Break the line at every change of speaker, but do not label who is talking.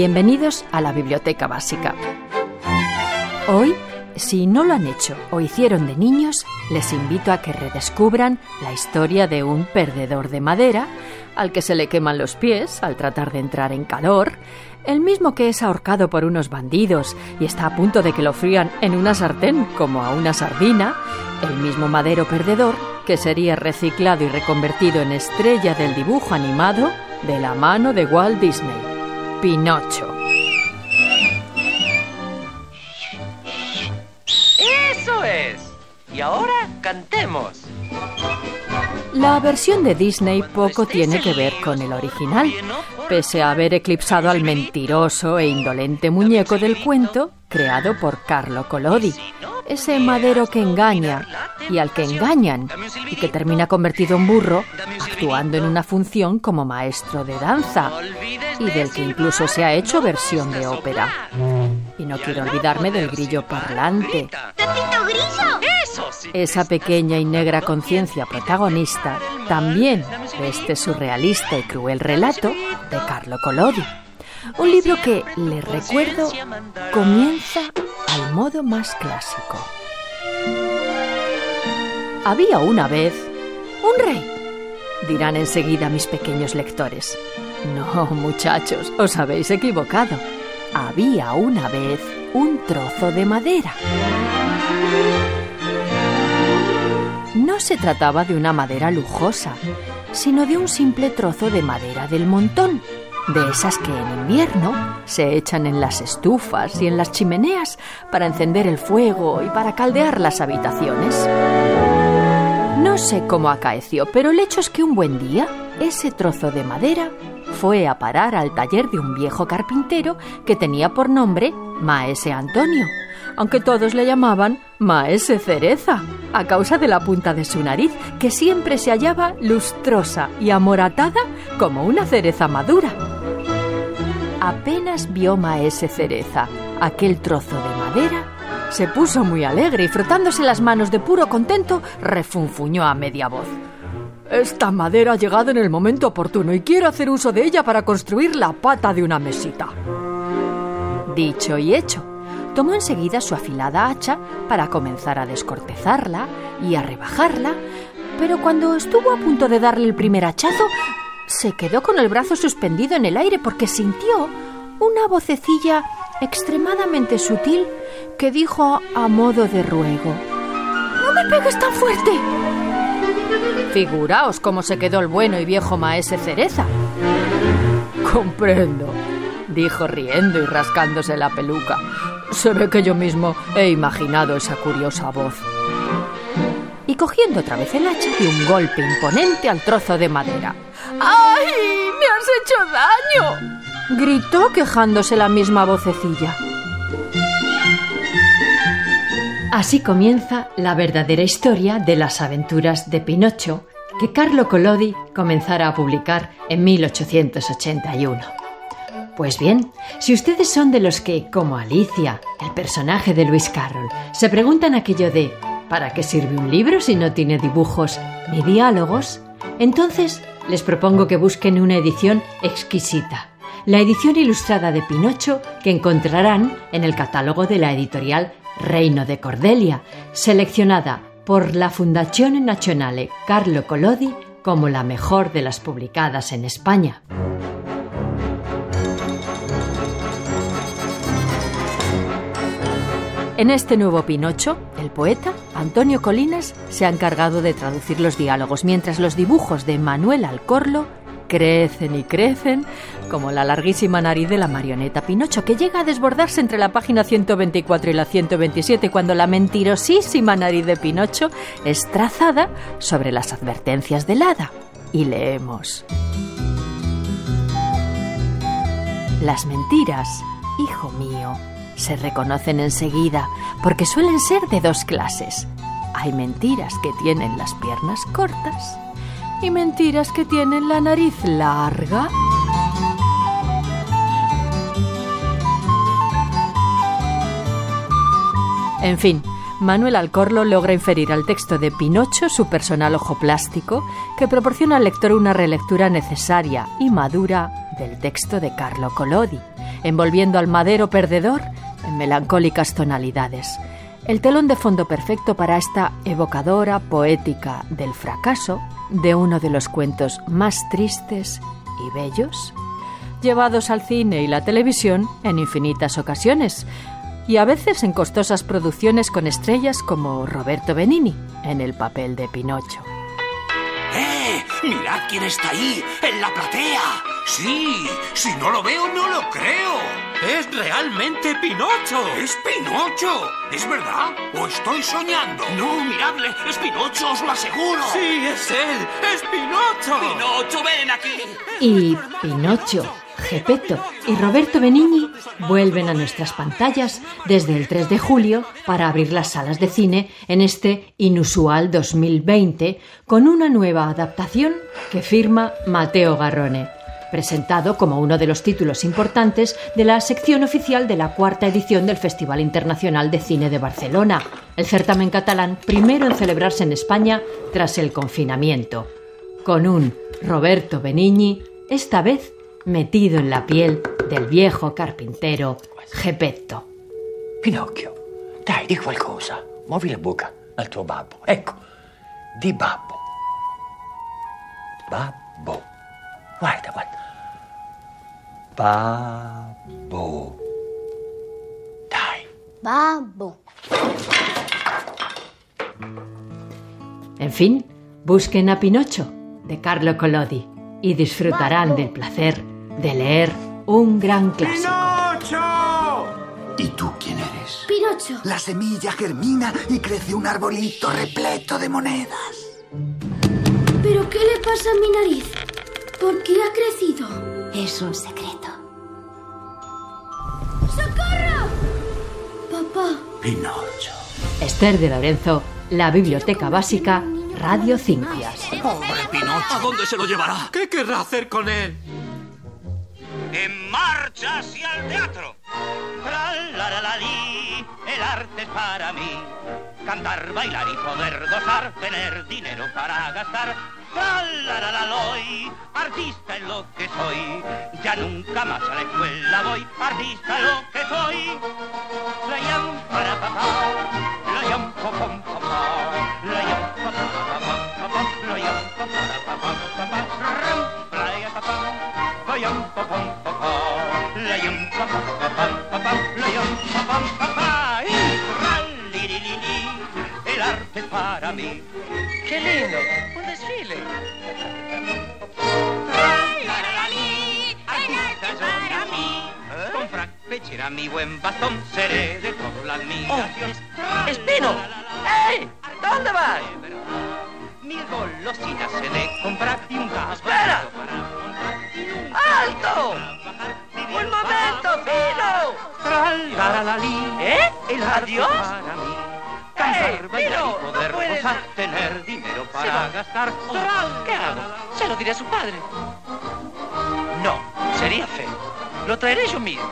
Bienvenidos a la Biblioteca Básica. Hoy, si no lo han hecho o hicieron de niños, les invito a que redescubran la historia de un perdedor de madera al que se le queman los pies al tratar de entrar en calor, el mismo que es ahorcado por unos bandidos y está a punto de que lo frían en una sartén como a una sardina, el mismo madero perdedor que sería reciclado y reconvertido en estrella del dibujo animado de la mano de Walt Disney, Pinocho.
¡Eso es! Y ahora cantemos.
La versión de Disney poco tiene que ver con el original, pese a haber eclipsado al mentiroso e indolente muñeco del cuento creado por Carlo Collodi, ese madero que engaña y al que engañan y que termina convertido en burro actuando en una función como maestro de danza y del que incluso se ha hecho versión de ópera. Y no quiero olvidarme del grillo parlante. Esa pequeña y negra conciencia protagonista también de este surrealista y cruel relato de Carlo Collodi. Un libro que, les recuerdo, comienza al modo más clásico. Había una vez un rey, dirán enseguida mis pequeños lectores. No, muchachos, os habéis equivocado. Había una vez un trozo de madera. No se trataba de una madera lujosa, sino de un simple trozo de madera del montón, de esas que en invierno se echan en las estufas y en las chimeneas para encender el fuego y para caldear las habitaciones. No sé cómo acaeció, pero el hecho es que un buen día ese trozo de madera fue a parar al taller de un viejo carpintero que tenía por nombre Maese Antonio, aunque todos le llamaban Maese Cereza, a causa de la punta de su nariz, que siempre se hallaba lustrosa y amoratada como una cereza madura. Apenas vio Maese Cereza aquel trozo de madera, se puso muy alegre y frotándose las manos de puro contento, refunfuñó a media voz. Esta madera ha llegado en el momento oportuno y quiero hacer uso de ella para construir la pata de una mesita. Dicho y hecho, tomó enseguida su afilada hacha para comenzar a descortezarla y a rebajarla, pero cuando estuvo a punto de darle el primer hachazo, se quedó con el brazo suspendido en el aire porque sintió una vocecilla extremadamente sutil que dijo a modo de ruego, ¡No me pegues tan fuerte! Figuraos cómo se quedó el bueno y viejo maese Cereza. Comprendo, dijo riendo y rascándose la peluca. Se ve que yo mismo he imaginado esa curiosa voz. Y cogiendo otra vez el hacha, dio un golpe imponente al trozo de madera. ¡Ay! ¡Me has hecho daño! gritó quejándose la misma vocecilla. Así comienza la verdadera historia de las aventuras de Pinocho que Carlo Collodi comenzara a publicar en 1881. Pues bien, si ustedes son de los que, como Alicia, el personaje de Lewis Carroll, se preguntan aquello de ¿para qué sirve un libro si no tiene dibujos ni diálogos? Entonces les propongo que busquen una edición exquisita, la edición ilustrada de Pinocho que encontrarán en el catálogo de la editorial Reino de Cordelia, seleccionada por la Fundazione Nazionale Carlo Collodi como la mejor de las publicadas en España. En este nuevo Pinocho, el poeta, Antonio Colinas, se ha encargado de traducir los diálogos, mientras los dibujos de Manuel Alcorlo crecen y crecen como la larguísima nariz de la marioneta Pinocho, que llega a desbordarse entre la página 124 y la 127 cuando la mentirosísima nariz de Pinocho es trazada sobre las advertencias del hada. Y leemos. Las mentiras, hijo mío, se reconocen enseguida porque suelen ser de dos clases. Hay mentiras que tienen las piernas cortas y mentiras que tienen la nariz larga. En fin, Manuel Alcorlo logra inferir al texto de Pinocho su personal ojo plástico que proporciona al lector una relectura necesaria y madura del texto de Carlo Collodi, envolviendo al madero perdedor en melancólicas tonalidades. El telón de fondo perfecto para esta evocadora poética del fracaso de uno de los cuentos más tristes y bellos, llevados al cine y la televisión en infinitas ocasiones, y a veces en costosas producciones con estrellas como Roberto Benini en el papel de Pinocho.
¡Eh! ¡Mirad quién está ahí! ¡En la platea! Sí, si no lo veo, no lo creo.
Es realmente Pinocho.
¡Es Pinocho! ¿Es verdad? ¿O estoy soñando? No, miradle, es Pinocho, os lo aseguro.
Sí, es él. Es Pinocho.
Pinocho, ven aquí.
Y Pinocho, Gepetto y Roberto Benigni vuelven a nuestras pantallas desde el 3 de julio para abrir las salas de cine en este inusual 2020 con una nueva adaptación que firma Mateo Garrone, presentado como uno de los títulos importantes de la sección oficial de la cuarta edición del Festival Internacional de Cine de Barcelona, el certamen catalán primero en celebrarse en España tras el confinamiento, con un Roberto Benigni, esta vez metido en la piel del viejo carpintero Geppetto.
Pinocchio, dai, di qualcosa. Muovi la bocca al tuo babbo. Ecco, di babbo. Babbo. Babbo. Dai.
Babbo.
En fin, busquen a Pinocho, de Carlo Collodi, y disfrutarán del placer de leer un gran clásico.
¿Y tú quién eres?
Pinocho.
La semilla germina y crece un arbolito repleto de monedas.
¿Pero qué le pasa a mi nariz? ¿Por qué ha crecido?
Es un secreto.
¡Socorro! Papá.
Pinocho.
Esther de Lorenzo, La Biblioteca Básica, Radio Cincias.
Pobre Pinocho. ¿A dónde se lo llevará?
¿Qué querrá hacer con él?
En marcha hacia el teatro. Tra-la-la-la-li, el arte es para mí. Cantar, bailar y poder gozar, tener dinero para gastar. Tra-la-la-la-loy, artista es lo que soy. Ya nunca más a la escuela voy, artista es lo que soy. Para mí.
¡Qué lindo! ¡Un desfile!
Para mí. Con frac, pechera, mi buen bastón, seré de toda la admiración.
¡Espino! ¡Ey! ¿Dónde vas?
Mil golosinas he de comprar y un gas
¡Espera! ¡Alto! ¡Un momento, Pino! ¿Eh?
el
¿Adiós?
Poder
¡No puede
gozar,
ser!
tener dinero para gastar.
¿Qué hago? Se lo diré a su padre. No, sería feo. Lo traeré yo mismo.